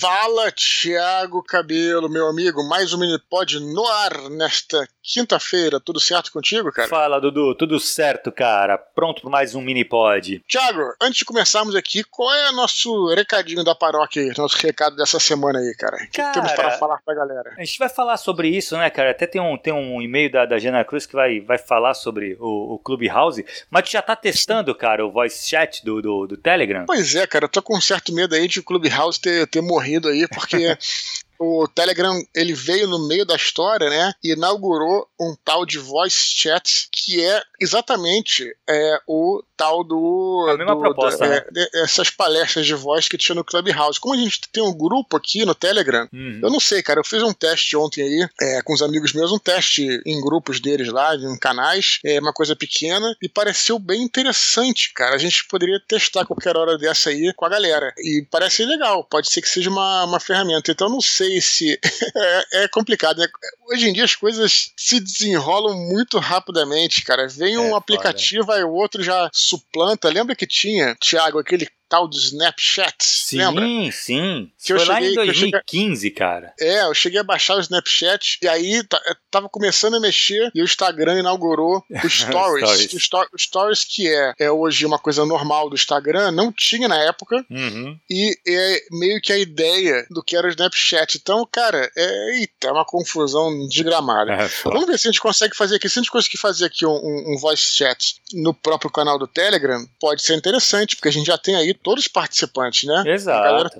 Fala, Thiago Cabelo, meu amigo. Mais um Minipod no ar nesta quinta-feira. Tudo certo contigo, cara? Fala, Dudu. Tudo certo, cara. Pronto para mais um Minipod. Thiago, antes de começarmos aqui, qual é o nosso recadinho da paróquia aí? Nosso recado dessa semana aí, cara? O que Cara, temos para falar pra galera? A gente vai falar sobre isso, né, cara? Até tem um, tem um e-mail da, da Jana Cruz que vai, vai falar sobre o, o Clubhouse. Mas tu já tá testando, cara, o voice chat do, do, do Telegram? Pois é, cara, eu tô com um certo medo aí de o Clubhouse ter, ter morrido aí, porque o Telegram ele veio no meio da história, né? E inaugurou um tal de voice chat que é exatamente é, o tal do. A mesma do- proposta, da- né? é, essas palestras de voz que tinha no Clubhouse. Como a gente tem um grupo aqui no Telegram, Uhum. eu não sei, cara. Eu fiz um teste ontem aí é, com os amigos meus, um teste em grupos deles lá, em canais, é uma coisa pequena, e pareceu bem interessante, cara. A gente poderia testar qualquer hora dessa aí com a galera. E parece legal, pode ser que seja uma, uma ferramenta. Então eu não sei se. é, é complicado, né? Hoje em dia as coisas se desenrolam muito rapidamente, cara. Vem um É, aplicativo, aí o outro já suplanta. Lembra que tinha, Thiago, aquele tal do Snapchat? Sim, Lembra? sim. Que Foi lá cheguei- em que eu cheguei- 2015, cara. É, eu cheguei a baixar o Snapchat e aí tava começando a mexer e o Instagram inaugurou o Stories. Stories. o, sto- o Stories, que é, é hoje uma coisa normal do Instagram, não tinha na época Uhum. e é meio que a ideia do que era o Snapchat. Então, cara, é, eita, é uma confusão desgramada. É, foda. Vamos ver se a gente consegue fazer aqui. Se a gente conseguir fazer aqui um, um- um voice chat no próprio canal do Telegram, pode ser interessante, porque a gente já tem aí todos os participantes, né? A galera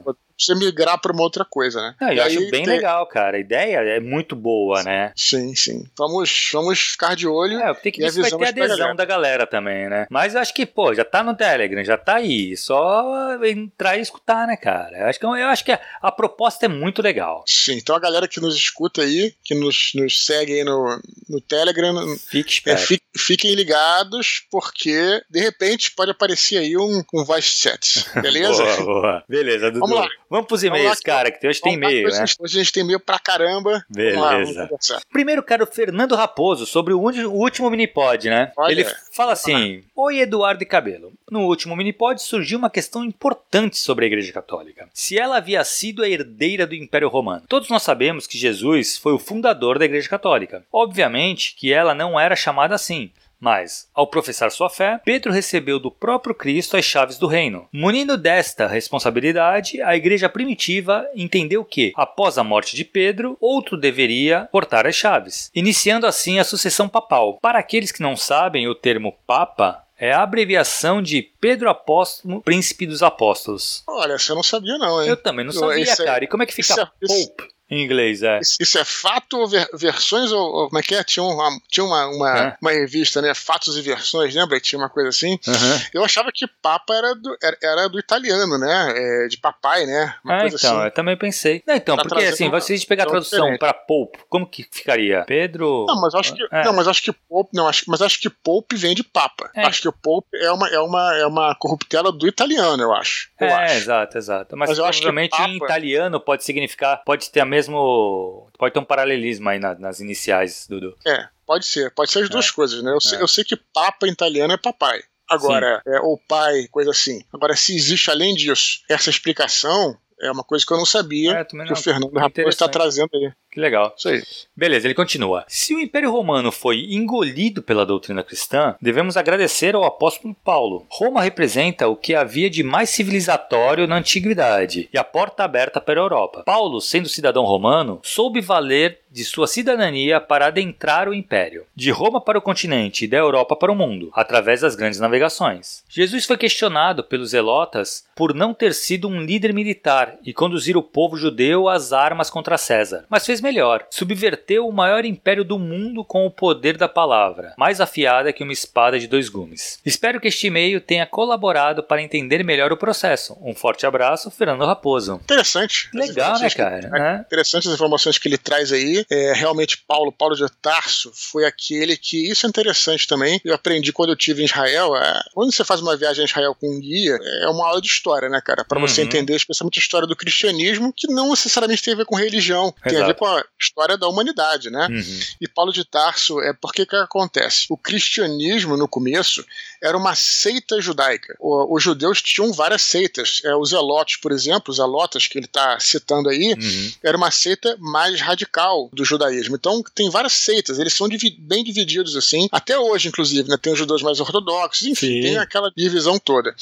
Precisa migrar para uma outra coisa, né? Não, eu acho bem tem- legal, cara. A ideia é muito boa, né? Sim, sim. Vamos, vamos ficar de olho. É, tem que ver se vai ter pra adesão galera. da galera também, né? Mas eu acho que, pô, já tá no Telegram, já tá aí. Só entrar e escutar, né, cara? Eu acho que, eu acho que a, a proposta é muito legal. Sim, então a galera que nos escuta aí, que nos, nos segue aí no, no Telegram, Fique é, fiquem ligados, porque de repente pode aparecer aí um, um voice chat. Beleza? Boa, boa. Beleza, Dudu. Vamos lá. Vamos pros Vamos e-mails, cara, que hoje tem e-mail, né? hoje a gente tem e-mail pra caramba. Vamos lá, vamos Beleza. Primeiro, cara, o Fernando Raposo, sobre o último minipod, né? Olha, Ele fala assim: Oi, Eduardo e Cabelo. No último minipod surgiu uma questão importante sobre a Igreja Católica. Se ela havia sido a herdeira do Império Romano. Todos nós sabemos que Jesus foi o fundador da Igreja Católica. Obviamente que ela não era chamada assim. Mas, ao professar sua fé, Pedro recebeu do próprio Cristo as chaves do reino. Munindo desta responsabilidade, a igreja primitiva entendeu que, após a morte de Pedro, outro deveria portar as chaves, iniciando assim a sucessão papal. Para aqueles que não sabem, o termo Papa é a abreviação de Pedro Apóstolo, Príncipe dos Apóstolos. Olha, você não sabia, não, hein? Eu também não sabia, é- cara. E como é que fica é- isso- Pope em inglês? É. Isso, isso é fato ou ver- versões ou, ou como é que é? Tinha uma, tinha uma, uma, É. uma revista, né? Fatos e versões, lembra? Tinha uma coisa assim. Aham. Eu achava que Papa era do, era, era do italiano, né? É, de papai, né? Uma Ah, então, assim. eu também pensei. Não, então, Tá porque assim, uma- se a gente pegar a algo tradução para Pope, como que ficaria? Pedro. Não, mas acho que É. não, mas acho que Pope, não, acho, mas acho que Pope vem de Papa. É. Acho que o Pope é uma é uma é uma corruptela do italiano, eu acho. Eu é, acho. exato, exato. Mas, Mas eu acho que provavelmente em italiano pode significar, pode ter a mesmo, pode ter um paralelismo aí na- nas iniciais, Dudu. É, pode ser, pode ser as duas coisas, né? Eu, sei, É. eu sei que Papa em italiano é papai. Agora, é, ou pai, coisa assim. Agora, se existe além disso essa explicação, é uma coisa que eu não sabia É, que o. Fernando Raposo está trazendo aí. Que legal. Isso aí. Beleza, ele continua. Se o Império Romano foi engolido pela doutrina cristã, devemos agradecer ao apóstolo Paulo. Roma representa o que havia de mais civilizatório na antiguidade e a porta aberta para a Europa. Paulo, sendo cidadão romano, soube valer de sua cidadania para adentrar o império, de Roma para o continente e da Europa para o mundo, através das grandes navegações. Jesus foi questionado pelos zelotas por não ter sido um líder militar e conduzir o povo judeu às armas contra César, mas fez melhor, subverteu o maior império do mundo com o poder da palavra, mais afiada que uma espada de dois gumes. Espero que este e-mail tenha colaborado para entender melhor o processo. Um forte abraço, Fernando Raposo. Interessante. Legal, né, informações que- cara? Né? Interessante as informações que ele traz aí. É, realmente, Paulo, Paulo de Tarso, foi aquele que. Isso é interessante também. Eu aprendi quando eu tive em Israel. é, quando você faz uma viagem a Israel com um guia, é uma aula de história, né, cara? Para você Uhum. entender, especialmente a história do cristianismo, que não necessariamente tem a ver com religião, tem a ver Exato. com a história da humanidade, né? Uhum. E Paulo de Tarso é porque que acontece? O cristianismo no começo era uma seita judaica. O, os judeus tinham várias seitas. É, os zelotes, por exemplo, os zelotas que ele está citando aí, uhum. era uma seita mais radical do judaísmo. Então tem várias seitas, eles são divi bem divididos assim, até hoje, inclusive, né? Tem os judeus mais ortodoxos, enfim, Sim. tem aquela divisão toda.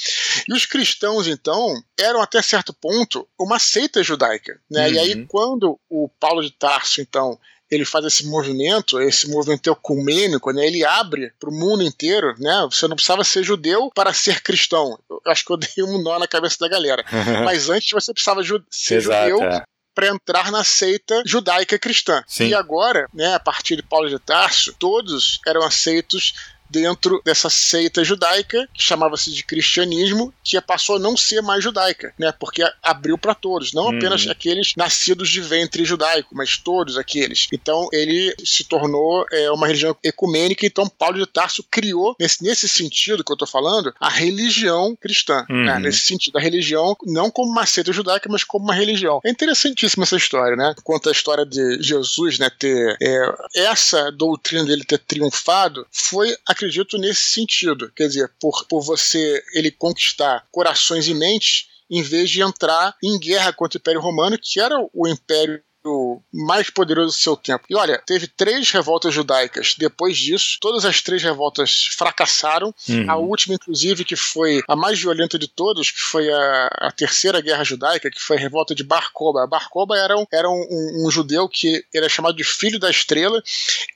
E os cristãos, então, eram até certo ponto uma seita judaica, né? Uhum. E aí, uhum. quando o Paulo de Tarso, então, ele faz esse movimento, esse movimento ecumênico, né? Ele abre para o mundo inteiro, né? Você não precisava ser judeu para ser cristão. Eu acho que eu dei um nó na cabeça da galera. Mas antes você precisava ju ser Exato, judeu é para entrar na seita judaica cristã. Sim. E agora, né, a partir de Paulo de Tarso, todos eram aceitos dentro dessa seita judaica, que chamava-se de cristianismo, que passou a não ser mais judaica, né? Porque abriu para todos, não apenas uhum. aqueles nascidos de ventre judaico, mas todos aqueles. Então ele se tornou é, uma religião ecumênica, então Paulo de Tarso criou, nesse, nesse sentido que eu estou falando, a religião cristã. Né? Uhum. Né? Nesse sentido, a religião não como uma seita judaica, mas como uma religião. É interessantíssima essa história, né? Conta a história de Jesus, né? Ter é, essa doutrina dele ter triunfado foi a acredito nesse sentido. Quer dizer, por, por você ele conquistar corações e mentes em vez de entrar em guerra contra o Império Romano, que era o império mais poderoso do seu tempo. E olha, teve três revoltas judaicas. Depois disso, todas as três revoltas fracassaram. Uhum. A última, inclusive, que foi a mais violenta de todas, que foi a, a terceira guerra judaica, que foi a revolta de Bar Koba. Bar Koba era, um, era um, um, um judeu que era chamado de Filho da Estrela,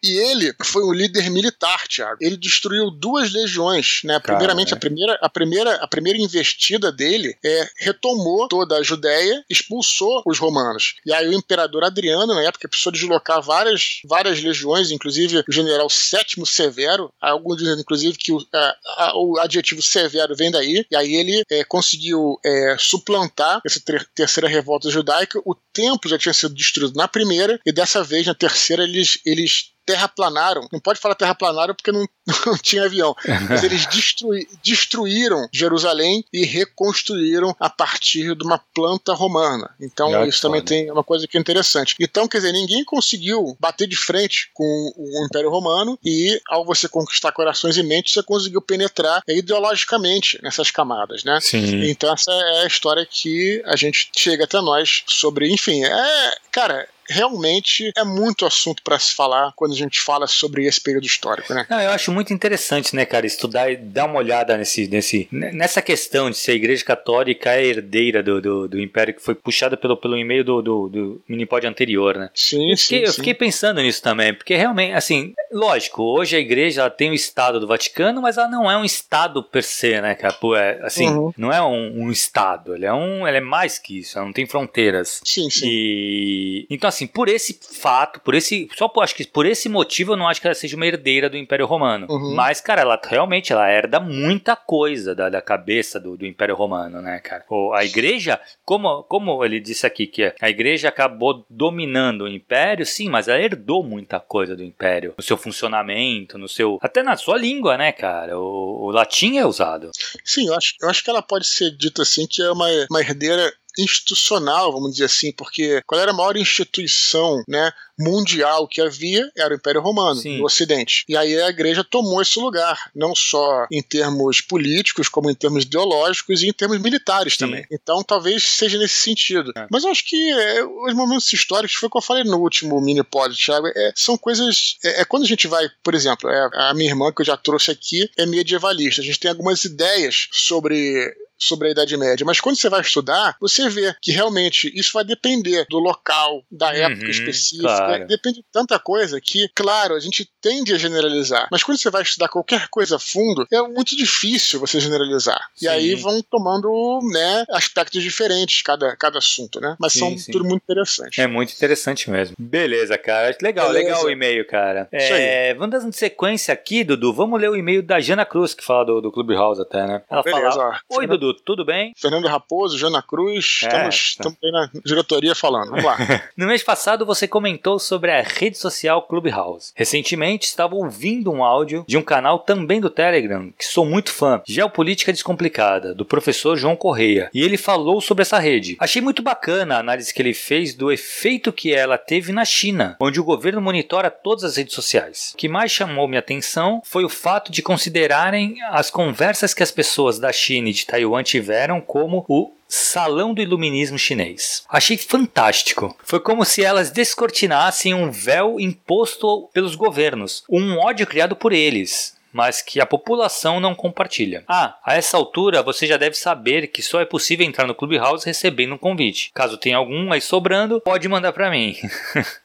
e ele foi um líder militar, Tiago. Ele destruiu duas legiões, né? Primeiramente, a primeira, a primeira, a primeira investida dele é, retomou toda a Judéia, expulsou os romanos. E aí o imperador imperador Adriano, na época, precisou deslocar várias, várias legiões, inclusive o general Sétimo Severo. Alguns dizem, inclusive, que o, a, a, o adjetivo severo vem daí. E aí ele é, conseguiu é, suplantar essa ter terceira revolta judaica. O templo já tinha sido destruído na primeira, e dessa vez, na terceira, eles, eles terraplanaram. Não pode falar terraplanaram porque não, não tinha avião. Mas eles destrui, destruíram Jerusalém e reconstruíram a partir de uma planta romana. Então, isso também tem uma coisa que é interessante. Então, quer dizer, ninguém conseguiu bater de frente com o Império Romano e, ao você conquistar corações e mentes, você conseguiu penetrar ideologicamente nessas camadas, né? Sim. Então, essa é a história que a gente chega até nós sobre, enfim, é, cara, realmente é muito assunto para se falar quando a gente fala sobre esse período histórico, né? Não, eu acho muito interessante, né, cara, estudar e dar uma olhada nesse, nesse, nessa questão de ser a Igreja Católica a herdeira do, do, do Império que foi puxada pelo, pelo e-mail do, do, do Minipod anterior, né? Sim, eu fiquei, sim, Eu fiquei pensando nisso também, porque realmente, assim, lógico, hoje a Igreja tem o Estado do Vaticano, mas ela não é um Estado per se, né, cara? Pô, é, assim, uhum. não é um, um Estado, ele é um, ele é mais que isso, ela não tem fronteiras. Sim, sim. E, então, assim, por esse fato, por esse. Só por, acho que por esse motivo eu não acho que ela seja uma herdeira do Império Romano. Uhum. Mas, cara, ela realmente ela herda muita coisa da, da cabeça do, do Império Romano, né, cara? a igreja, como, como ele disse aqui, que a igreja acabou dominando o Império, sim, mas ela herdou muita coisa do Império. No seu funcionamento, no seu. Até na sua língua, né, cara? O, o latim é usado. Sim, eu acho, eu acho que ela pode ser dita assim que é uma, uma herdeira institucional, vamos dizer assim, porque qual era a maior instituição né, mundial que havia era o Império Romano, Sim. no Ocidente. E aí a igreja tomou esse lugar, não só em termos políticos, como em termos ideológicos e em termos militares Sim. também. Então talvez seja nesse sentido. É. Mas eu acho que é, os momentos históricos, foi o que eu falei no último mini-pod, Thiago, é, são coisas. É, é, quando a gente vai, por exemplo, é, a minha irmã que eu já trouxe aqui é medievalista. A gente tem algumas ideias sobre sobre a Idade Média. Mas quando você vai estudar, você vê que realmente isso vai depender do local, da uhum, época específica, claro. depende de tanta coisa que, claro, a gente tende a generalizar. Mas quando você vai estudar qualquer coisa a fundo, é muito difícil você generalizar. Sim. E aí vão tomando né, aspectos diferentes cada, cada assunto, né? Mas sim, são sim. tudo muito interessante. É muito interessante mesmo. Beleza, cara. Legal, Beleza. legal o e-mail, cara. É, vamos dando sequência aqui, Dudu. Vamos ler o e-mail da Jana Cruz, que fala do, do Clubhouse até, né? Ela Beleza, fala: Oi, Dudu Tudo bem? Fernando Raposo, Jana Cruz, é, estamos, tá. estamos aí na diretoria falando. Vamos lá. no mês passado você comentou sobre a rede social Clubhouse. Recentemente estava ouvindo um áudio de um canal também do Telegram, que sou muito fã, Geopolítica Descomplicada, do professor João Correia, e ele falou sobre essa rede. Achei muito bacana a análise que ele fez do efeito que ela teve na China, onde o governo monitora todas as redes sociais. O que mais chamou minha atenção foi o fato de considerarem as conversas que as pessoas da China e de Taiwan tiveram como o Salão do Iluminismo Chinês. Achei fantástico. Foi como se elas descortinassem um véu imposto pelos governos, um ódio criado por eles mas que a população não compartilha. Ah, a essa altura você já deve saber que só é possível entrar no Clubhouse recebendo um convite. Caso tenha algum aí sobrando, pode mandar para mim.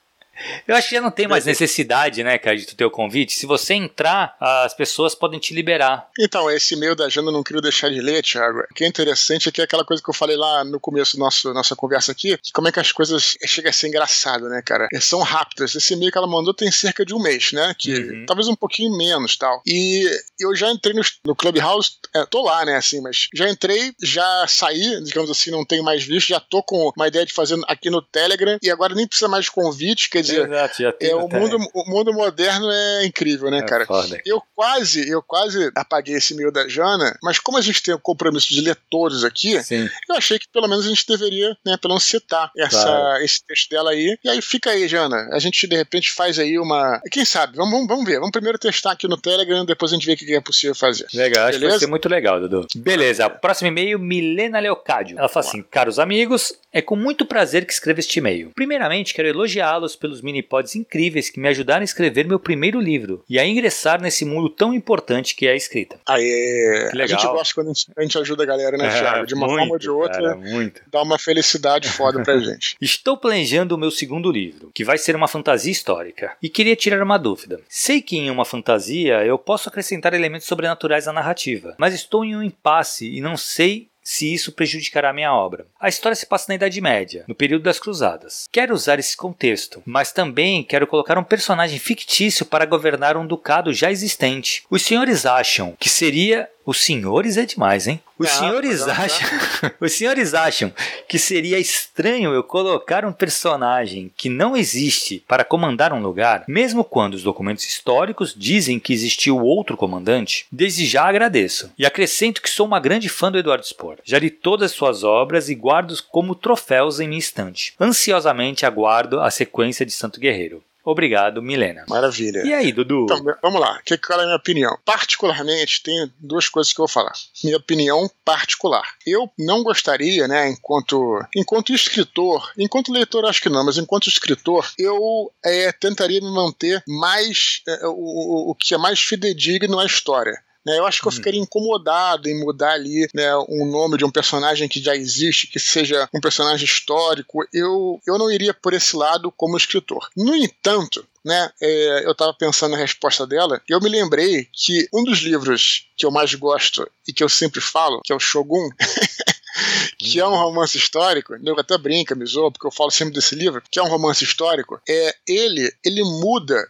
Eu acho que já não tem mais necessidade, né, cara, de tu ter o convite. Se você entrar, as pessoas podem te liberar. Então, esse e-mail da Jana eu não queria deixar de ler, Thiago. O que é interessante é que é aquela coisa que eu falei lá no começo da nossa conversa aqui, que como é que as coisas chegam a ser engraçado, né, cara? Eles são rápidas. Esse e-mail que ela mandou tem cerca de um mês, né? Que uhum. talvez um pouquinho menos tal. E eu já entrei no, no Clubhouse, é, tô lá, né, assim, mas já entrei, já saí, digamos assim, não tenho mais visto, já tô com uma ideia de fazer aqui no Telegram e agora nem precisa mais de convite, quer dizer, Exato, já é, o, mundo, o mundo moderno é incrível, né, é cara? Foda. Eu quase, eu quase apaguei esse e-mail da Jana, mas como a gente tem o compromisso de leitores aqui, Sim. eu achei que pelo menos a gente deveria, né, pelo menos citar essa, claro. esse texto dela aí. E aí fica aí, Jana. A gente de repente faz aí uma. Quem sabe? Vamos, vamos, vamos ver. Vamos primeiro testar aqui no Telegram, depois a gente vê o que é possível fazer. Legal, Beleza? acho que vai ser muito legal, Dudu. Beleza, próximo e-mail, Milena Leocádio. Ela fala assim: caros amigos, é com muito prazer que escrevo este e-mail. Primeiramente, quero elogiá-los pelos mini-pods incríveis que me ajudaram a escrever meu primeiro livro e a ingressar nesse mundo tão importante que é a escrita. Aê! A gente gosta quando a gente ajuda a galera, né, é, Thiago? De uma muito, forma ou de outra, cara, muito. dá uma felicidade foda pra gente. Estou planejando o meu segundo livro, que vai ser uma fantasia histórica, e queria tirar uma dúvida. Sei que em uma fantasia eu posso acrescentar elementos sobrenaturais à narrativa, mas estou em um impasse e não sei se isso prejudicará minha obra. A história se passa na Idade Média, no período das Cruzadas. Quero usar esse contexto, mas também quero colocar um personagem fictício para governar um ducado já existente. Os senhores acham que seria os senhores é demais, hein? Os, ah, senhores acham, os senhores acham que seria estranho eu colocar um personagem que não existe para comandar um lugar, mesmo quando os documentos históricos dizem que existiu outro comandante? Desde já agradeço. E acrescento que sou uma grande fã do Eduardo Spohr. Já li todas suas obras e guardo como troféus em minha estante. Ansiosamente aguardo a sequência de Santo Guerreiro. Obrigado, Milena. Maravilha. E aí, Dudu? Então, vamos lá. Que, qual é a minha opinião? Particularmente, tem duas coisas que eu vou falar. Minha opinião particular. Eu não gostaria, né, enquanto, enquanto escritor, enquanto leitor acho que não, mas enquanto escritor, eu é, tentaria me manter mais, é, o, o que é mais fidedigno à história. Né? Eu acho que eu hum. ficaria incomodado em mudar ali né, um nome de um personagem que já existe, que seja um personagem histórico. Eu, eu não iria por esse lado como escritor. No entanto, né, é, eu estava pensando na resposta dela, e eu me lembrei que um dos livros que eu mais gosto e que eu sempre falo, que é o Shogun, que é um romance histórico, eu até brinca, me zoa, porque eu falo sempre desse livro, que é um romance histórico, é ele, ele muda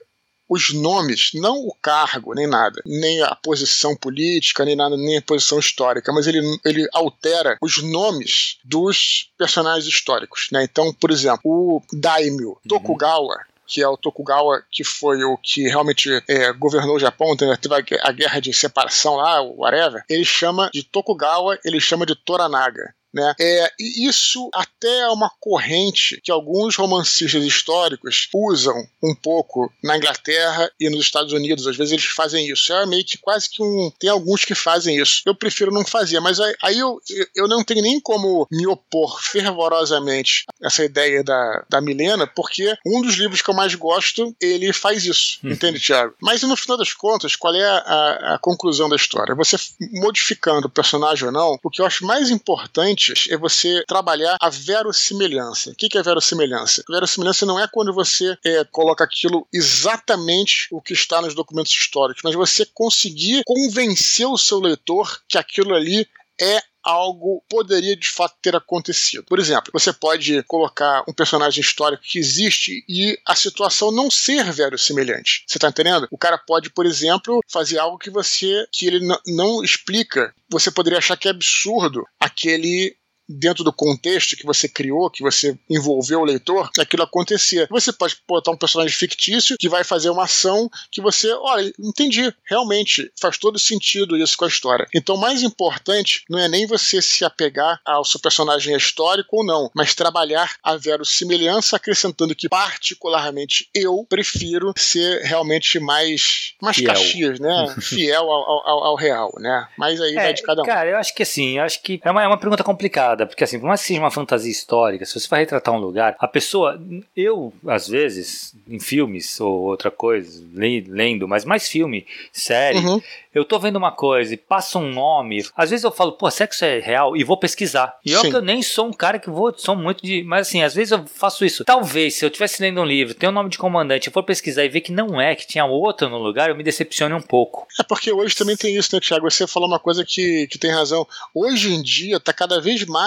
os nomes, não o cargo, nem nada, nem a posição política, nem nada, nem a posição histórica, mas ele, ele altera os nomes dos personagens históricos. Né? Então, por exemplo, o Daimyo uhum. Tokugawa, que é o Tokugawa, que foi o que realmente é, governou o Japão, teve a, a guerra de separação lá, whatever, ele chama de Tokugawa, ele chama de Toranaga. Né? É, e isso até é uma corrente que alguns romancistas históricos usam um pouco na Inglaterra e nos Estados Unidos. Às vezes eles fazem isso. É meio que quase que um. Tem alguns que fazem isso. Eu prefiro não fazer, mas aí, eu, eu não tenho nem como me opor fervorosamente a essa ideia da, da Milena, porque um dos livros que eu mais gosto, ele faz isso. Hum. Entende, Tiago? Mas no final das contas, qual é a, a, a conclusão da história? Você modificando o personagem ou não, o que eu acho mais importante é você trabalhar a verossimilhança. O que é verossimilhança? Verossimilhança não é quando você é, coloca aquilo exatamente o que está nos documentos históricos, mas você conseguir convencer o seu leitor que aquilo ali é algo poderia de fato ter acontecido. Por exemplo, você pode colocar um personagem histórico que existe e a situação não ser verossimilhante. Você tá entendendo? O cara pode, por exemplo, fazer algo que você que ele não explica. Você poderia achar que é absurdo aquele dentro do contexto que você criou, que você envolveu o leitor, aquilo acontecer. Você pode botar um personagem fictício que vai fazer uma ação que você, olha, entendi, realmente faz todo sentido isso com a história. Então, o mais importante não é nem você se apegar ao seu personagem histórico ou não, mas trabalhar a verossimilhança, acrescentando que, particularmente, eu prefiro ser realmente mais, mais Fiel. Caxias, né? Fiel ao, ao, ao, real, né? Mas aí é, vai de cada um. Cara, eu acho que assim, eu acho que é uma, é uma pergunta complicada porque assim, por mais que seja uma fantasia histórica, se você vai retratar um lugar, a pessoa, eu, às vezes, em filmes ou outra coisa, lendo, mas mais filme, série, uhum eu tô vendo uma coisa e passa um nome, às vezes eu falo, pô, isso é real? E vou pesquisar. E eu que eu nem sou um cara que vou, sou muito de. Mas assim, às vezes eu faço isso. Talvez, se eu estivesse lendo um livro, tem o um nome de comandante, eu for pesquisar e ver que não é, que tinha outro no lugar, eu me decepcione um pouco. É porque hoje também tem isso, né, Tiago? Você falou uma coisa que, que tem razão. Hoje em dia tá cada vez mais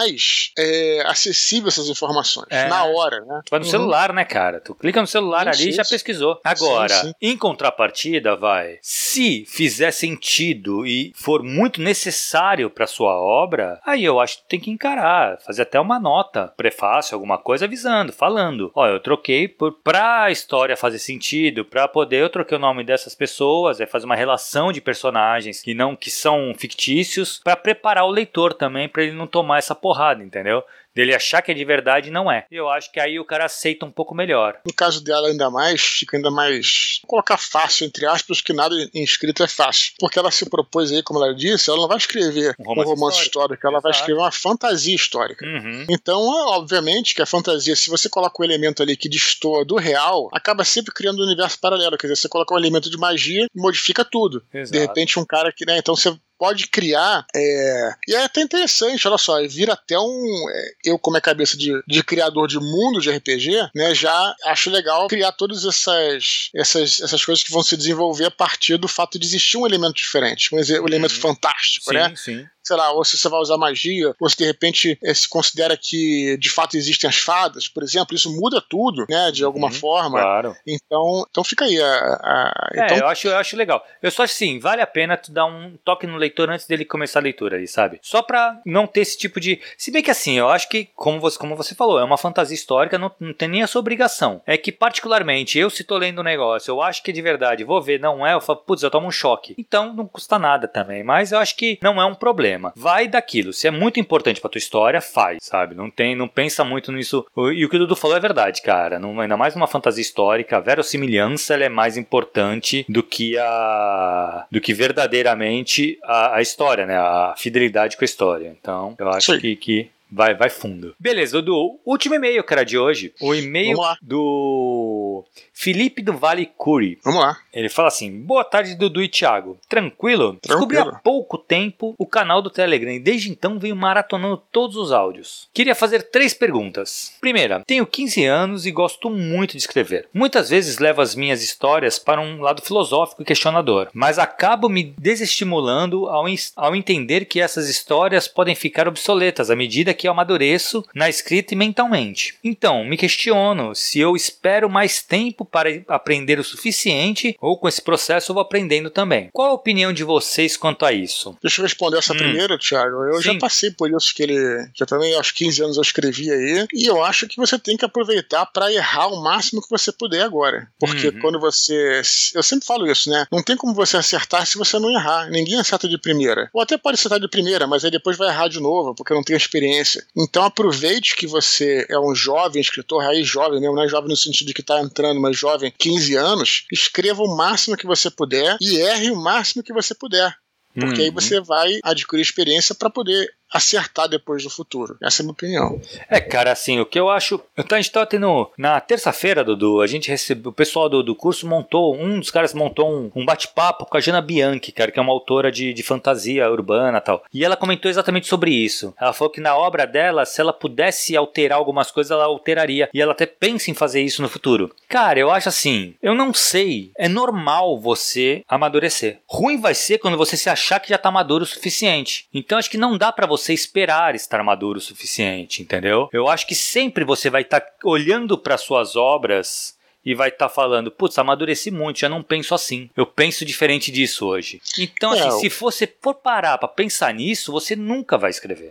é, acessível essas informações. É. Na hora, né? Tu vai no uhum. celular, né, cara? Tu clica no celular isso, ali e já pesquisou. Agora, sim, sim. em contrapartida, vai. Se fizer sentido e for muito necessário para sua obra, aí eu acho que tem que encarar, fazer até uma nota, prefácio, alguma coisa avisando, falando, ó, eu troquei por para a história fazer sentido, para poder eu troquei o nome dessas pessoas, é fazer uma relação de personagens que não que são fictícios, para preparar o leitor também para ele não tomar essa porrada, entendeu? dele achar que é de verdade e não é. Eu acho que aí o cara aceita um pouco melhor. No caso dela, ainda mais, fica ainda mais. Vou colocar fácil, entre aspas, que nada em escrito é fácil. Porque ela se propôs aí, como ela disse, ela não vai escrever um romance, um romance histórico, histórico ela Exato. vai escrever uma fantasia histórica. Uhum. Então, obviamente, que a fantasia, se você coloca um elemento ali que destoa do real, acaba sempre criando um universo paralelo. Quer dizer, você coloca um elemento de magia e modifica tudo. Exato. De repente, um cara que, né? Então você pode criar. É... E é até interessante, olha só, vira até um. É, eu, como é cabeça de, de criador de mundo de RPG, né, já acho legal criar todas essas, essas, essas coisas que vão se desenvolver a partir do fato de existir um elemento diferente, um, um elemento uhum. fantástico, sim, né? Sim sei lá, ou se você vai usar magia, ou se de repente é, se considera que de fato existem as fadas, por exemplo, isso muda tudo, né, de alguma uhum, forma. Claro. Então, então fica aí. A, a, é, então... eu acho, eu acho legal. Eu só acho assim, vale a pena tu dar um toque no leitor antes dele começar a leitura aí, sabe? Só pra não ter esse tipo de. Se bem que assim, eu acho que, como você, como você falou, é uma fantasia histórica, não, não tem nem a sua obrigação. É que, particularmente, eu se tô lendo um negócio, eu acho que é de verdade, vou ver, não é, eu falo, putz, eu tomo um choque. Então não custa nada também, mas eu acho que não é um problema. Vai daqui aquilo. Se é muito importante pra tua história, faz, sabe? Não tem, não pensa muito nisso. E o que o Dudu falou é verdade, cara. Não, ainda mais numa fantasia histórica, a verossimilhança é mais importante do que a do que verdadeiramente a, a história, né? A fidelidade com a história. Então, eu acho que, que vai, vai fundo. Beleza, Dudu. Último e-mail, cara, de hoje. O e-mail do Felipe do Vale Curi. Vamos lá. Ele fala assim: Boa tarde, Dudu e Thiago. Tranquilo? Tranquilo? Descobri há pouco tempo o canal do Telegram e desde então venho maratonando todos os áudios. Queria fazer três perguntas. Primeira, tenho 15 anos e gosto muito de escrever. Muitas vezes levo as minhas histórias para um lado filosófico e questionador, mas acabo me desestimulando ao, ao entender que essas histórias podem ficar obsoletas à medida que eu amadureço na escrita e mentalmente. Então, me questiono se eu espero mais tempo para aprender o suficiente ou com esse processo eu vou aprendendo também. Qual a opinião de vocês quanto a isso? Deixa eu responder essa hum. primeira, Thiago. Eu Sim. já passei por isso que ele. Já também aos 15 anos eu escrevi aí. E eu acho que você tem que aproveitar para errar o máximo que você puder agora. Porque uhum. quando você. Eu sempre falo isso, né? Não tem como você acertar se você não errar. Ninguém acerta de primeira. Ou até pode acertar de primeira, mas aí depois vai errar de novo, porque não tem experiência. Então aproveite que você é um jovem escritor, raiz jovem mesmo, não é jovem no sentido de que está entrando, mas jovem, 15 anos, escreva o máximo que você puder e erre o máximo que você puder. Porque uhum. aí você vai adquirir experiência para poder acertar depois no futuro. Essa é a minha opinião. É, cara, assim, o que eu acho. A gente tava tendo. Na terça-feira, Dudu, a gente recebeu. O pessoal do, do curso montou. Um dos caras montou um, um bate-papo com a Jana Bianchi, cara, que é uma autora de, de fantasia urbana e tal. E ela comentou exatamente sobre isso. Ela falou que na obra dela, se ela pudesse alterar algumas coisas, ela alteraria. E ela até pensa em fazer isso no futuro. Cara, eu acho assim. Eu não sei. É normal você amadurecer. Ruim vai ser quando você se achar que já tá maduro o suficiente. Então acho que não dá para você você esperar estar maduro o suficiente, entendeu? Eu acho que sempre você vai estar tá olhando para suas obras e vai estar tá falando, putz, amadureci muito, já não penso assim. Eu penso diferente disso hoje. Então, assim, é, se você for parar para pensar nisso, você nunca vai escrever.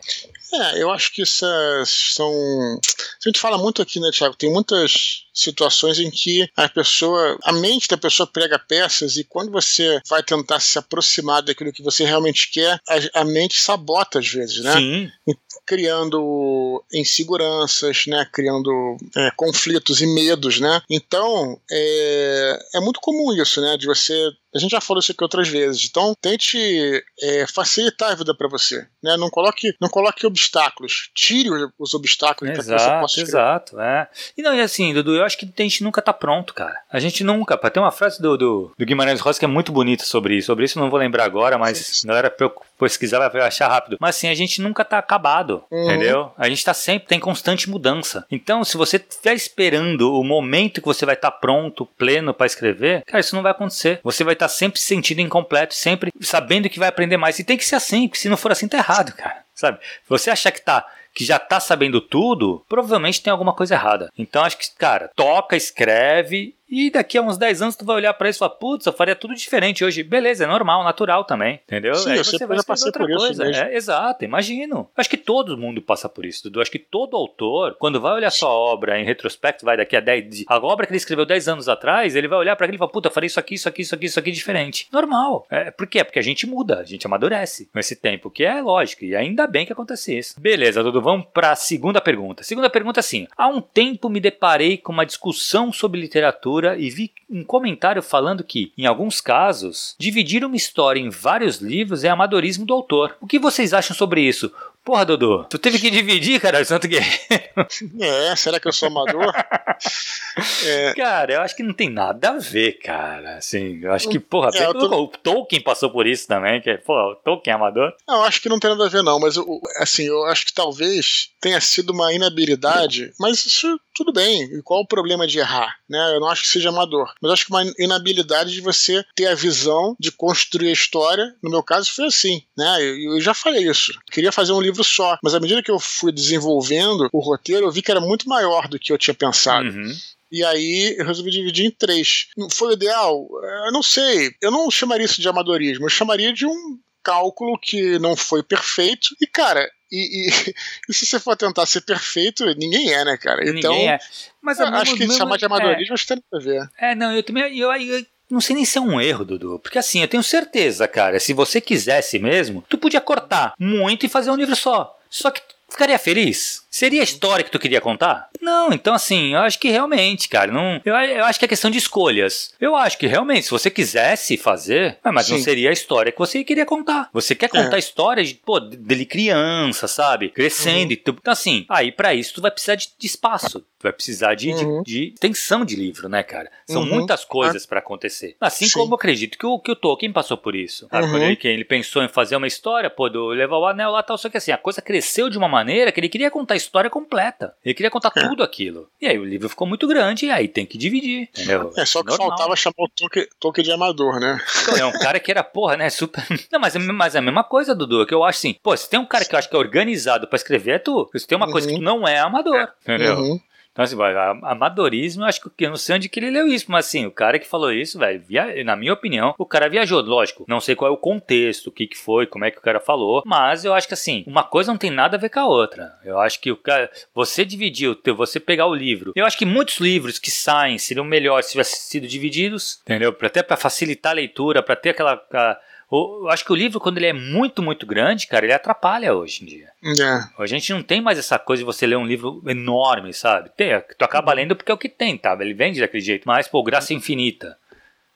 É, eu acho que essas são. A gente fala muito aqui, né, Tiago? Tem muitas situações em que a pessoa, a mente da pessoa prega peças e quando você vai tentar se aproximar daquilo que você realmente quer, a, a mente sabota às vezes, né? Sim. Criando inseguranças, né? Criando é, conflitos e medos, né? Então é, é muito comum isso, né? De você a gente já falou isso aqui outras vezes. Então, tente é, facilitar a vida para você. Né? Não, coloque, não coloque obstáculos. Tire os obstáculos para que você possa Exato, é. E não, e assim, Dudu, eu acho que a gente nunca tá pronto, cara. A gente nunca. Tem uma frase do, do, do Guimarães Rosa que é muito bonita sobre isso. Sobre isso eu não vou lembrar agora, mas a galera pesquisar vai achar rápido. Mas assim, a gente nunca tá acabado, uhum. entendeu? A gente tá sempre, tem constante mudança. Então, se você estiver esperando o momento que você vai estar tá pronto, pleno para escrever, cara, isso não vai acontecer. Você vai estar tá sempre se sentindo incompleto, sempre sabendo que vai aprender mais. E tem que ser assim, porque se não for assim, tá errado, cara. Sabe? Você achar que tá que já tá sabendo tudo, provavelmente tem alguma coisa errada. Então acho que, cara, toca, escreve e daqui a uns 10 anos tu vai olhar para isso e falar, putz, eu faria tudo diferente hoje. Beleza, é normal, natural também, entendeu? Sim, Aí você vai já passei outra por coisa. Isso é, exato, imagino. Acho que todo mundo passa por isso, Dudu. Acho que todo autor, quando vai olhar sua obra em retrospecto, vai daqui a 10... A obra que ele escreveu 10 anos atrás, ele vai olhar para aquilo e falar, puta, eu faria isso aqui, isso aqui, isso aqui, isso aqui diferente. Normal. É, por quê? Porque a gente muda, a gente amadurece com esse tempo, que é lógico, e ainda bem que acontece isso. Beleza, Dudu, vamos para a segunda pergunta. Segunda pergunta assim, há um tempo me deparei com uma discussão sobre literatura e vi um comentário falando que, em alguns casos, dividir uma história em vários livros é amadorismo do autor. O que vocês acham sobre isso? Porra, Dodô, tu teve que dividir, cara, o Santo Guerreiro. É, será que eu sou amador? é. Cara, eu acho que não tem nada a ver, cara. Assim, eu acho que, porra, é, tô... o Tolkien passou por isso também, que, pô, o Tolkien é amador. Não, eu acho que não tem nada a ver, não, mas, assim, eu acho que talvez tenha sido uma inabilidade, mas isso tudo bem. E qual o problema de errar? Né? Eu não acho que seja amador, mas acho que uma inabilidade de você ter a visão de construir a história. No meu caso, foi assim, né? Eu, eu já falei isso. Eu queria fazer um livro só, mas à medida que eu fui desenvolvendo o roteiro, eu vi que era muito maior do que eu tinha pensado. Uhum. E aí eu resolvi dividir em três. Foi o ideal? Eu não sei. Eu não chamaria isso de amadorismo. Eu chamaria de um cálculo que não foi perfeito. E, cara, e, e, e, se você for tentar ser perfeito, ninguém é, né, cara? Então, ninguém é. Mas acho que chamar de amadorismo é, acho que tem a ver. É, não, eu também. Eu, eu, não sei nem se é um erro, Dudu. Porque assim, eu tenho certeza, cara, se você quisesse mesmo, tu podia cortar muito e fazer um livro só. Só que ficaria feliz? Seria a história que tu queria contar? Não, então assim, eu acho que realmente, cara, não. Eu, eu acho que é questão de escolhas. Eu acho que realmente, se você quisesse fazer, ah, mas Sim. não seria a história que você queria contar. Você quer contar é. a história de, pô, dele criança, sabe? Crescendo uhum. e tudo. Então, assim, aí para isso tu vai precisar de, de espaço. Tu vai precisar de, uhum. de, de, extensão de livro, né, cara? São uhum. muitas coisas ah. para acontecer. Assim Sim. como eu acredito que o, que o Tolkien passou por isso. Ah, quando ele, ele pensou em fazer uma história, pô, do levar o anel lá tal, só que assim, a coisa cresceu de uma maneira que ele queria contar história completa. Ele queria contar é. tudo aquilo. E aí o livro ficou muito grande e aí tem que dividir. Entendeu? É só que Normal. faltava chamar o Tolkien, Tolkien de amador, né? Então, é um cara que era, porra, né? Super. Não, mas, é, mas é a mesma coisa, Dudu. Que eu acho assim, pô, se tem um cara que eu acho que é organizado para escrever, é tu. Se tem uma uhum. coisa que tu não é amador. Entendeu? Uhum. Então, assim, amadorismo, acho que eu não sei onde que ele leu isso, mas assim, o cara que falou isso, velho, na minha opinião, o cara viajou. Lógico, não sei qual é o contexto, o que, que foi, como é que o cara falou, mas eu acho que assim, uma coisa não tem nada a ver com a outra. Eu acho que o cara, você dividiu, você pegar o livro. Eu acho que muitos livros que saem seriam melhores se tivessem sido divididos, entendeu? Até para facilitar a leitura, para ter aquela. Eu acho que o livro, quando ele é muito, muito grande, cara, ele atrapalha hoje em dia. É. A gente não tem mais essa coisa de você ler um livro enorme, sabe? Tem, tu acaba lendo porque é o que tem, tá? Ele vende daquele jeito. Mas, pô, Graça Infinita.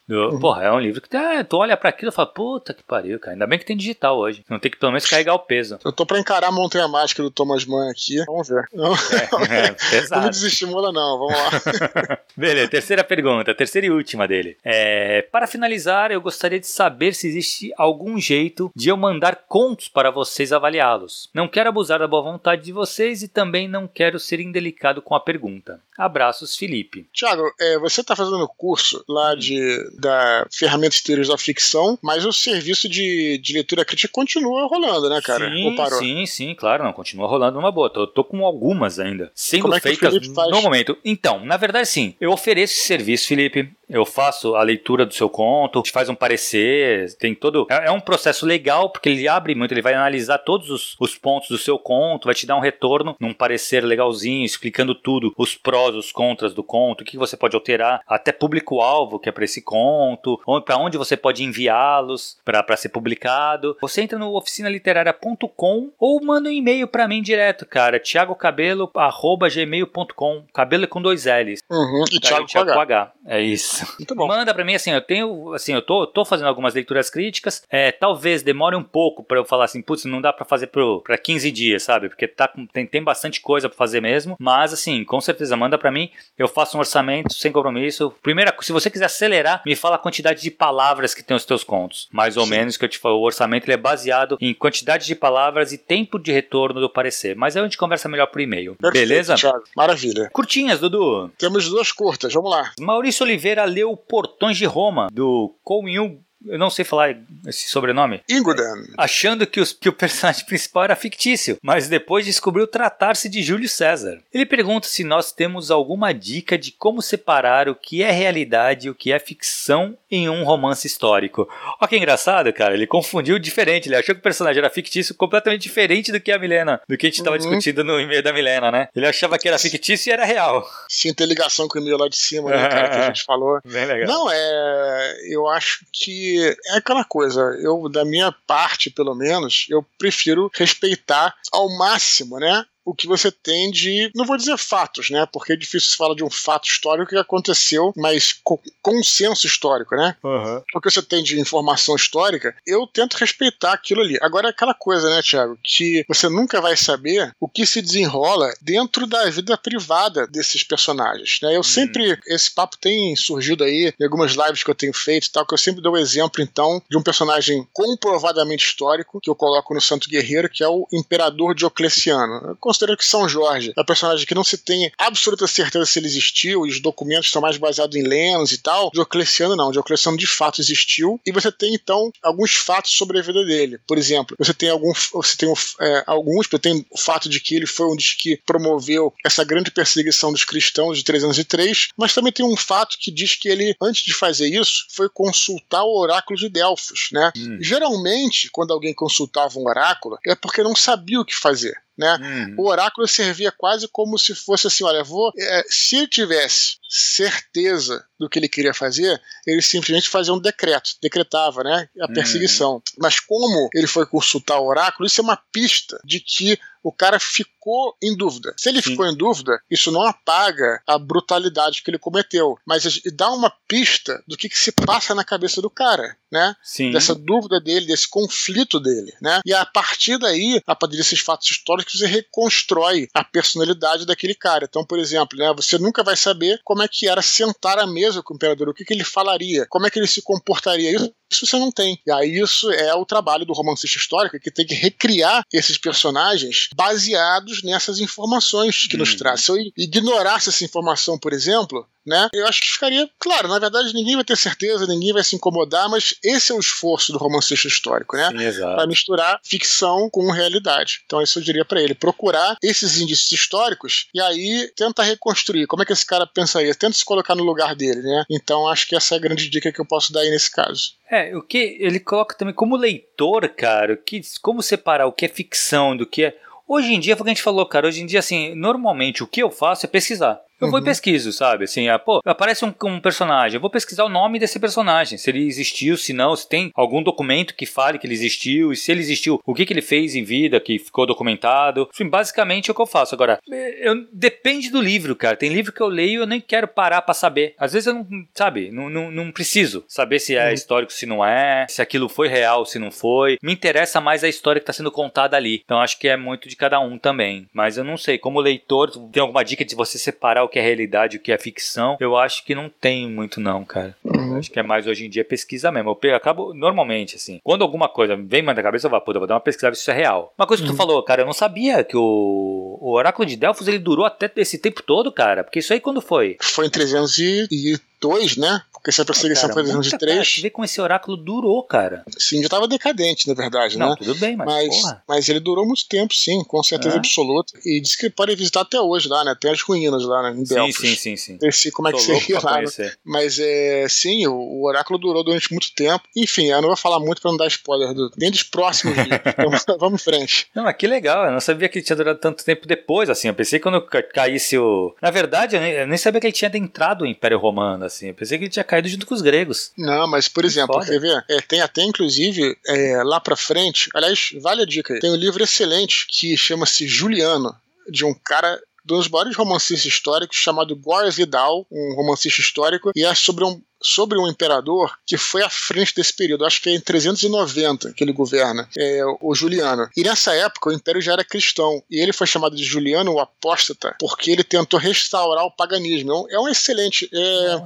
Uhum. Porra, é um livro que tu olha para aquilo e fala, puta que pariu, cara. Ainda bem que tem digital hoje. Não tem que pelo menos carregar o peso. Eu tô pra encarar a montanha mágica do Thomas Mann aqui. Vamos ver. Não, é, é, pesado. não me desestimula, não. Vamos lá. Beleza, terceira pergunta, terceira e última dele. É, para finalizar, eu gostaria de saber se existe algum jeito de eu mandar contos para vocês avaliá-los. Não quero abusar da boa vontade de vocês e também não quero ser indelicado com a pergunta. Abraços, Felipe. Tiago, é, você tá fazendo curso lá de da ferramenta de teorias da ficção, mas o serviço de, de leitura crítica continua rolando, né, cara? Sim, sim, sim, claro, não, continua rolando numa boa. Tô, tô com algumas ainda, sendo é feitas no momento. Então, na verdade, sim, eu ofereço esse serviço, Felipe. Eu faço a leitura do seu conto, te faz um parecer, tem todo. É, é, um processo legal, porque ele abre muito, ele vai analisar todos os, os pontos do seu conto, vai te dar um retorno num parecer legalzinho, explicando tudo, os prós, os contras do conto, o que você pode alterar, até público-alvo que é para esse conto, para onde você pode enviá-los para ser publicado. Você entra no oficinaliteraria.com ou manda um e-mail para mim direto, cara, thiagocabelo.gmail.com, cabelo é com dois L's. Uhum, e Thiago, Thiago com H. É isso. Muito bom. Manda para mim, assim, eu tenho, assim, eu tô, tô fazendo algumas leituras críticas, é, talvez demore um pouco para eu falar assim, putz, não dá para fazer para 15 dias, sabe? Porque tá, tem, tem bastante coisa para fazer mesmo, mas assim, com certeza manda para mim, eu faço um orçamento sem compromisso. Primeira, se você quiser acelerar, me fala a quantidade de palavras que tem os teus contos, mais ou Sim. menos que eu te falo, o orçamento ele é baseado em quantidade de palavras e tempo de retorno do parecer, mas aí a gente conversa melhor por e-mail. Beleza? Thiago. Maravilha. Curtinhas, Dudu. Temos duas curtas, vamos lá. Maurício Oliveira leu Portões de Roma, do Comil eu não sei falar esse sobrenome. Ingulden. Achando que, os, que, o personagem principal era fictício, mas depois descobriu tratar-se de Júlio César. Ele pergunta se nós temos alguma dica de como separar o que é realidade e o que é ficção em um romance histórico. Olha que engraçado, cara. Ele confundiu diferente. Ele achou que o personagem era fictício completamente diferente do que a Milena, do que a gente estava uhum. discutindo no e-mail da Milena, né? Ele achava que era fictício e era real. Sim, tem ligação com o e-mail lá de cima, né, cara, que a gente falou. Bem legal. Não, é. Eu acho que é aquela coisa, eu, da minha parte, pelo menos, eu prefiro respeitar ao máximo, né? O que você tem de, não vou dizer fatos, né? Porque é difícil se falar de um fato histórico que aconteceu, mas com consenso histórico, né? Uhum. O que você tem de informação histórica, eu tento respeitar aquilo ali. Agora é aquela coisa, né, Tiago, que você nunca vai saber o que se desenrola dentro da vida privada desses personagens, né? Eu uhum. sempre, esse papo tem surgido aí em algumas lives que eu tenho feito e tal, que eu sempre dou o exemplo, então, de um personagem comprovadamente histórico, que eu coloco no Santo Guerreiro, que é o Imperador Diocleciano. Eu considerando que São Jorge é um personagem que não se tem absoluta certeza se ele existiu, e os documentos estão mais baseados em lendas e tal. Diocleciano não, Diocleciano de fato existiu, e você tem então alguns fatos sobre a vida dele. Por exemplo, você tem algum, você tem é, alguns, tem o fato de que ele foi um dos que promoveu essa grande perseguição dos cristãos de 303, mas também tem um fato que diz que ele, antes de fazer isso, foi consultar o oráculo de Delfos, né? Hum. Geralmente, quando alguém consultava um oráculo, é porque não sabia o que fazer. Né? Uhum. O oráculo servia quase como se fosse assim: olha, vou. É, se tivesse certeza do que ele queria fazer, ele simplesmente fazia um decreto, decretava né, a perseguição. Uhum. Mas como ele foi consultar o oráculo, isso é uma pista de que o cara ficou em dúvida. Se ele Sim. ficou em dúvida, isso não apaga a brutalidade que ele cometeu, mas dá uma pista do que, que se passa na cabeça do cara, né? Sim. Dessa dúvida dele, desse conflito dele, né? E a partir daí, a partir desses fatos históricos, você reconstrói a personalidade daquele cara. Então, por exemplo, né, você nunca vai saber como é que era sentar à mesa com o imperador, o que, que ele falaria, como é que ele se comportaria. Isso, isso você não tem. E aí isso é o trabalho do romancista histórico, que tem que recriar esses personagens baseados nessas informações que nos uhum. traz. Se eu ignorasse essa informação, por exemplo, né? Eu acho que ficaria, claro, na verdade ninguém vai ter certeza, ninguém vai se incomodar, mas esse é o esforço do romancista histórico, né? Para misturar ficção com realidade. Então isso eu diria para ele, procurar esses índices históricos e aí tenta reconstruir. Como é que esse cara pensaria? Tenta se colocar no lugar dele, né? Então acho que essa é a grande dica que eu posso dar aí nesse caso. É, o que ele coloca também como leitor, cara, que como separar o que é ficção do que é Hoje em dia, foi o que a gente falou, cara. Hoje em dia, assim, normalmente o que eu faço é pesquisar. Eu vou e uhum. pesquiso, sabe? Assim, ah, pô, aparece um, um, personagem, eu vou pesquisar o nome desse personagem, se ele existiu, se não, se tem algum documento que fale que ele existiu, e se ele existiu, o que, que ele fez em vida que ficou documentado. Enfim, basicamente é o que eu faço. Agora, eu, depende do livro, cara. Tem livro que eu leio e eu nem quero parar para saber. Às vezes eu não, sabe, não, não, não preciso saber se é uhum. histórico, se não é, se aquilo foi real, se não foi. Me interessa mais a história que está sendo contada ali. Então acho que é muito de cada um também. Mas eu não sei, como leitor, tem alguma dica de você separar o que é realidade o que é ficção, eu acho que não tem muito não, cara. Uhum. Acho que é mais hoje em dia pesquisa mesmo. Eu acabo normalmente, assim, quando alguma coisa vem mais na cabeça, eu vou, vou dar uma pesquisada se isso é real. Uma coisa que tu uhum. falou, cara, eu não sabia que o, o oráculo de Delfos ele durou até esse tempo todo, cara. Porque isso aí quando foi? Foi em 300 e dois, né? Porque essa perseguição cara, foi em muita 2003. Cara, vê como esse oráculo durou, cara. Sim, já tava decadente, na verdade, Não, né? tudo bem, mas, Mas, porra. mas ele durou muito tempo, sim, com certeza É. absoluta. E diz que pode visitar até hoje lá, né? Tem as ruínas lá, né? Em Sim, Delfos. sim, sim, sim. Esse, como é que Tô seria lá, né? Mas é, sim, o, o oráculo durou durante muito tempo. Enfim, eu não vou falar muito pra não dar spoiler do, nem dos próximos livros. Então, vamos em frente. Não, mas que legal, eu não sabia que ele tinha durado tanto tempo depois, assim, eu pensei que quando ca- caísse o... Na verdade, eu nem, eu nem sabia que ele tinha adentrado o Império Romano, assim, eu pensei que ele tinha caído junto com os gregos. Não, mas por exemplo, foda. quer ver? É, tem até inclusive é, lá pra frente. Aliás, vale a dica aí. Tem um livro excelente que chama-se Juliano, de um cara. Dos maiores romancistas históricos, chamado Gore Vidal, um romancista histórico, e é sobre um, sobre um imperador que foi à frente desse período. Acho que é em 390 que ele governa, é, o Juliano. E nessa época o império já era cristão. E ele foi chamado de Juliano o Apóstata porque ele tentou restaurar o paganismo. É um, é excelente. é,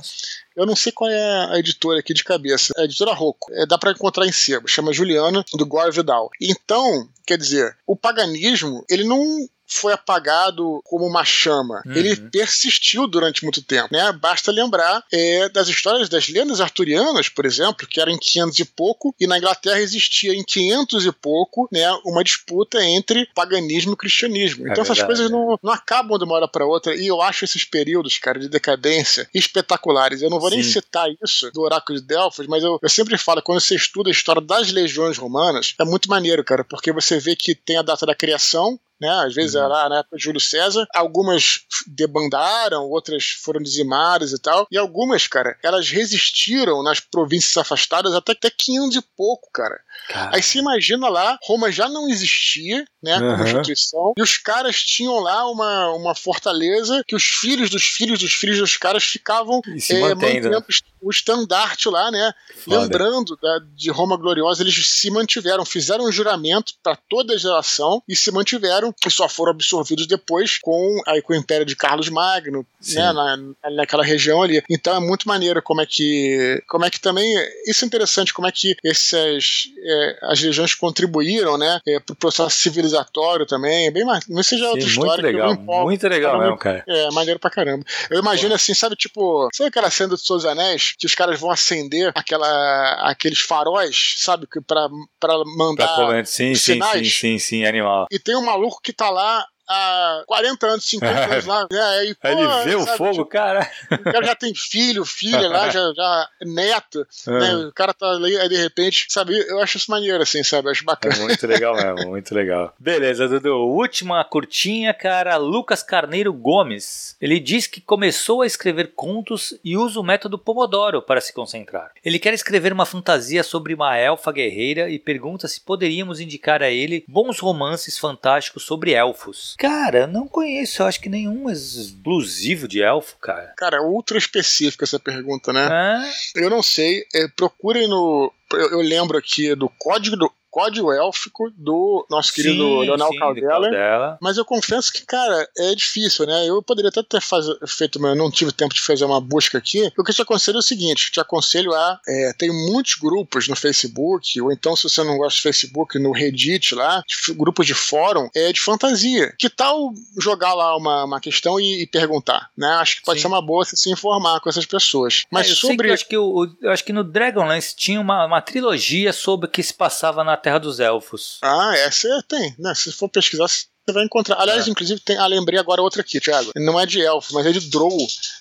eu não sei qual é a editora aqui de cabeça. É a editora Rocco. É, dá pra encontrar em sebo. Chama Juliano, do Gore Vidal. Então, quer dizer, o paganismo, ele não foi apagado como uma chama. Uhum. Ele persistiu durante muito tempo, né? Basta lembrar é, das histórias das lendas arturianas, por exemplo, que eram em 500 e pouco, e na Inglaterra existia em 500 e pouco, né, uma disputa entre paganismo e cristianismo. É Então essas verdade, coisas não, não acabam de uma hora para outra, e eu acho esses períodos, cara, de decadência espetaculares. Eu não vou nem Sim. citar isso do Oráculo de Delfos, mas eu, eu sempre falo, quando você estuda a história das legiões romanas, é muito maneiro, cara, porque você vê que tem a data da criação, né? Às vezes Uhum. era lá na época de Júlio César. Algumas debandaram, outras foram dizimadas e tal. E algumas, cara, elas resistiram nas províncias afastadas até, até 500 e pouco, cara. Cara, Aí você imagina lá, Roma já não existia, né, como Aham. instituição, e os caras tinham lá uma, uma fortaleza que os filhos dos filhos dos filhos dos caras ficavam se é, mantendo, né? o estandarte lá, né? Foda. Lembrando da- de Roma Gloriosa, eles se mantiveram, fizeram um juramento para toda a geração e se mantiveram e só foram absorvidos depois com, aí, com o Império de Carlos Magno, Sim. né, na, naquela região ali. Então é muito maneiro como é que, como é que também isso é interessante como é que essas é, as regiões contribuíram, né, é, para o processo civilizatório também. É bem, ma- mas já é outra história. muito legal, empolgo. muito legal mesmo, cara. É, maneiro pra caramba. Eu imagino assim, sabe, tipo, sabe aquela cena do Seus Anéis que os caras vão acender aquela, aqueles faróis, sabe, que pra, pra Pra mandar. comentar, sim, sim, sim, sim, animal. E tem um maluco que tá lá há 40 anos, 50 anos lá, né? Aí, pô, ele vê o sabe, fogo, tipo, cara. o cara já tem filho, filha lá, já, já neto, né? Ah, O cara tá ali, aí de repente, sabe, eu acho isso maneiro, assim, sabe? Eu acho bacana. É muito legal mesmo, muito legal. Beleza, Dudu. Última curtinha, cara. Lucas Carneiro Gomes. Ele diz que começou a escrever contos e usa o método Pomodoro para se concentrar. Ele quer escrever uma fantasia sobre uma elfa guerreira e pergunta se poderíamos indicar a ele bons romances fantásticos sobre elfos. Cara, não conheço, eu acho que nenhum exclusivo de elfo, cara. Cara, ultra específica essa pergunta, né? Ah, Eu não sei. É, procurem no. Eu, eu lembro aqui do código do código élfico do nosso querido sim, Leonel sim, do Caldela. Caldela. Mas eu confesso que, cara, é difícil, né? Eu poderia até ter faz... feito, mas eu não tive tempo de fazer uma busca aqui. O que eu te aconselho é o seguinte: te aconselho a. É, tem muitos grupos no Facebook, ou então, se você não gosta de Facebook, no Reddit lá, de- grupos de fórum, é de fantasia. Que tal jogar lá uma, uma questão e, e perguntar, né? Acho que pode Sim. ser uma boa você se informar com essas pessoas. Mas É, eu sobre. que eu acho que, o- eu acho que no Dragonlance tinha uma, uma trilogia sobre o que se passava na Terra dos Elfos. Ah, essa é- tem, né? Se for pesquisar, você vai encontrar. Aliás, É. inclusive, tem. Ah, lembrei agora outra aqui, Thiago. Não é de elfo, mas é de Drow.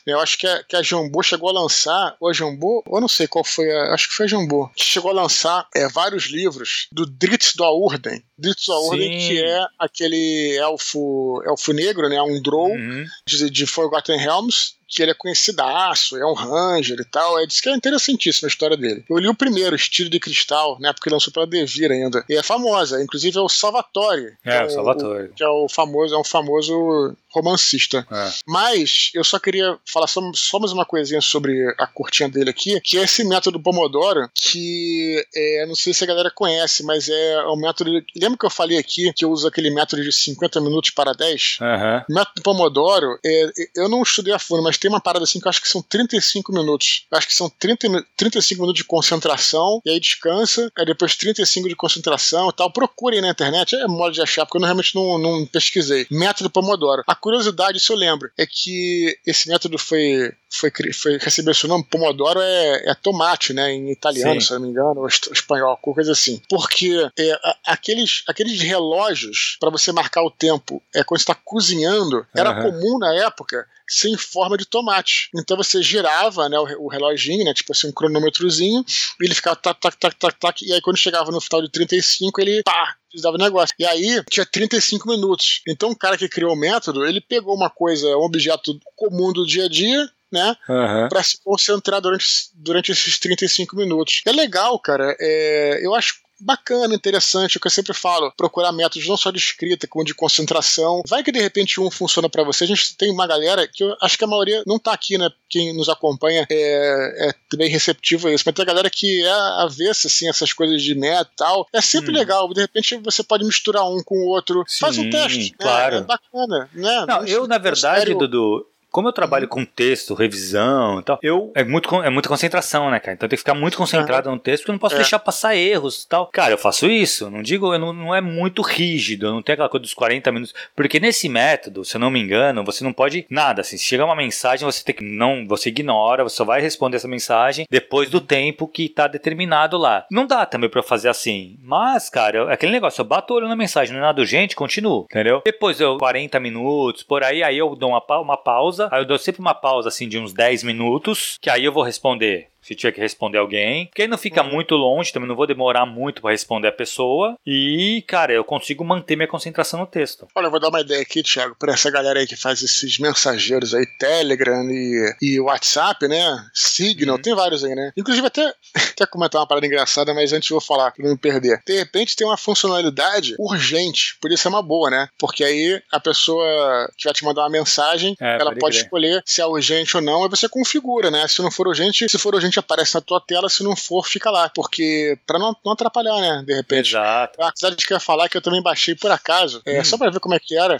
Eu acho que a, que a Jambô chegou a lançar, ou a Jambô, ou eu não sei qual foi a. Acho que foi a Jambô, que chegou a lançar é, vários livros do Dritz do Aurden. Dritz do Aurden, Sim. que é aquele elfo, elfo negro, né? Um Drow Uhum. de, de Forgotten Realms, que ele é conhecidaço, é um ranger e tal. É, diz que é interessantíssima a história dele. Eu li o primeiro, Estilo de Cristal, né? Porque lançou pela Devir ainda. E é famosa, inclusive é o Salvatore. que É, o Salvatore. que é o famoso, é um famoso romancista. É. Mas eu só queria falar só, só mais uma coisinha sobre a curtinha dele aqui, que é esse método Pomodoro, que é, não sei se a galera conhece, mas é um método. Lembra que eu falei aqui que eu uso aquele método de 50 minutos para 10? Aham. O método Pomodoro, é, eu não estudei a fundo, mas tem uma parada assim que eu acho que são 35 minutos. Eu acho que são 30, mi- 35 minutos de concentração, e aí descansa, aí depois 35 de concentração e tal. Procurem na internet, é mole de achar, porque eu não- realmente não, não pesquisei. Método Pomodoro. A curiosidade, se eu lembro, é que esse método foi, foi, foi receber esse nome. Pomodoro é, é tomate, né? Em italiano, Sim. se não me engano, ou espanhol, coisa assim. Porque é, aqueles, aqueles relógios para você marcar o tempo é quando está cozinhando, era uhum. comum na época ser em forma de tomate. Então você girava né, o, o reloginho, né, tipo assim, um cronômetrozinho, e ele ficava tac, tac, tac, tac, tac, e aí quando chegava no final de 35, ele pá, dava negócio. E aí tinha 35 minutos. Então o cara que criou o método, ele pegou uma coisa, um objeto comum do dia a dia, né? Uhum. Para se concentrar durante, durante esses 35 minutos. É legal, cara. É, eu acho bacana, interessante, é o que eu sempre falo, procurar métodos não só de escrita, como de concentração. Vai que de repente um funciona para você. A gente tem uma galera que eu acho que a maioria não tá aqui, né? Quem nos acompanha é, é bem receptivo a isso, mas tem a galera que é avessa, assim, essas coisas de meta e tal. É sempre hum. legal, de repente você pode misturar um com o outro. Sim, Faz um teste. Né? Claro. É bacana, né? Não, eu, na verdade, Dudu, como eu trabalho com texto, revisão e tal, eu é muito é muita concentração, né, cara? Então eu tenho que ficar muito concentrado no texto porque eu não posso é. deixar passar erros e tal. Cara, eu faço isso, não digo, eu não, não é muito rígido, eu não tenho aquela coisa dos 40 minutos, porque nesse método, se eu não me engano, você não pode nada, assim, se chegar uma mensagem, você tem que não, você ignora, você só vai responder essa mensagem depois do tempo que tá determinado lá. Não dá também para fazer assim, mas, cara, aquele negócio, eu bato o olho na mensagem, não é nada urgente, continuo, entendeu? Depois eu 40 minutos, por aí, aí eu dou uma, uma pausa aí eu dou sempre uma pausa assim de uns 10 minutos, que aí eu vou responder se tiver que responder alguém. Porque aí não fica uhum. muito longe, também não vou demorar muito para responder a pessoa. E, cara, eu consigo manter minha concentração no texto. Olha, eu vou dar uma ideia aqui, Thiago, para essa galera aí que faz esses mensageiros aí, Telegram e, e WhatsApp, né? Signal, uhum. tem vários aí, né? Inclusive, até quer comentar uma parada engraçada, mas antes eu vou falar, pra não me perder. De repente tem uma funcionalidade urgente, por isso é uma boa, né? Porque aí a pessoa que vai te mandar uma mensagem, é, ela pode, pode escolher se é urgente ou não, aí você configura, né? Se não for urgente, se for urgente, aparece na tua tela, se não for, fica lá. Porque, pra não, não atrapalhar, né? De repente. Exato. Apesar de que eu ia falar que eu também baixei por acaso, é, hum. só pra ver como é que era,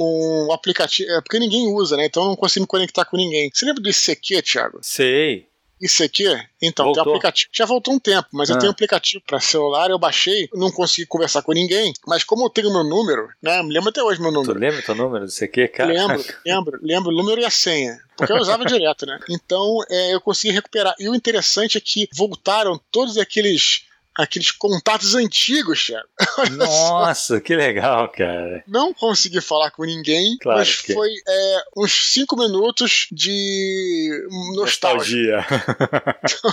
um aplicativo. É, porque ninguém usa, né? Então eu não consigo me conectar com ninguém. Você lembra do ICQ, Thiago? Sei. Isso aqui, então, voltou. tem um aplicativo. Já voltou um tempo, mas ah. eu tenho um aplicativo para celular, eu baixei, não consegui conversar com ninguém, mas como eu tenho meu número, né? Me lembro até hoje meu número. Tu lembra teu número disso aqui, cara? Lembro, lembro, lembro o número e a senha. Porque eu usava direto, né? Então é, eu consegui recuperar. E o interessante é que voltaram todos aqueles aqueles contatos antigos, Thiago. Nossa, que legal, cara. Não consegui falar com ninguém, claro mas que... foi é, uns cinco minutos de nostalgia. nostalgia.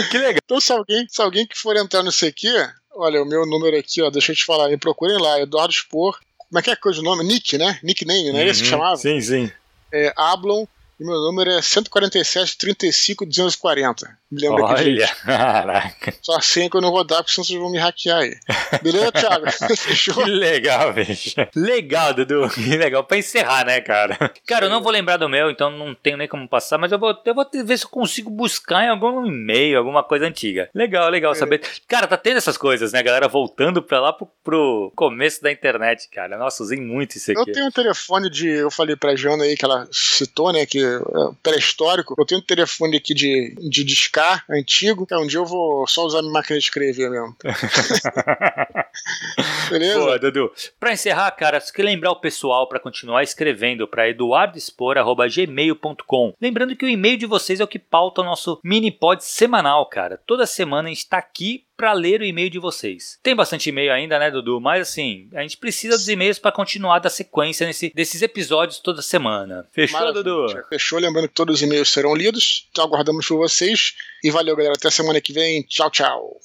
que legal. Então, se alguém, se alguém que for entrar no CQ, olha, o meu número aqui, ó, deixa eu te falar, me procurem lá, Eduardo Spor. Como é que é a coisa o nome? Nick, né? Nickname, não é uhum, esse que uhum. chamava? Sim, sim. É, Ablon e meu número é 147 35 240. Lembra Olha, caraca. Só assim que eu não vou dar, porque senão vocês vão me hackear aí. Beleza, Thiago? Fechou? Que legal, bicho. Legal, Dudu. Que legal. Pra encerrar, né, cara? Cara, eu não vou lembrar do meu, então não tenho nem como passar, mas eu vou, eu vou ver se eu consigo buscar em algum e-mail, alguma coisa antiga. Legal, legal é. saber. Cara, tá tendo essas coisas, né, galera? Voltando pra lá pro, pro começo da internet, cara. Nossa, usei muito isso aqui. Eu tenho um telefone de. Eu falei pra Jana aí que ela citou, né, que pré-histórico. Eu tenho um telefone aqui de, de discar antigo. É, um dia eu vou só usar minha máquina de escrever mesmo. Beleza? Boa, Dudu. Pra encerrar, cara, você quer lembrar o pessoal para continuar escrevendo para eduardoespor.gmail.com. Lembrando que o e-mail de vocês é o que pauta o nosso mini pod semanal, cara. Toda semana a gente tá aqui para ler o e-mail de vocês. Tem bastante e-mail ainda, né, Dudu? Mas assim, a gente precisa dos e-mails para continuar da sequência nesse, desses episódios toda semana. Fechou, Maravilha. Dudu? Fechou. Lembrando que todos os e-mails serão lidos. Então aguardamos por vocês. E valeu, galera. Até semana que vem. Tchau, tchau.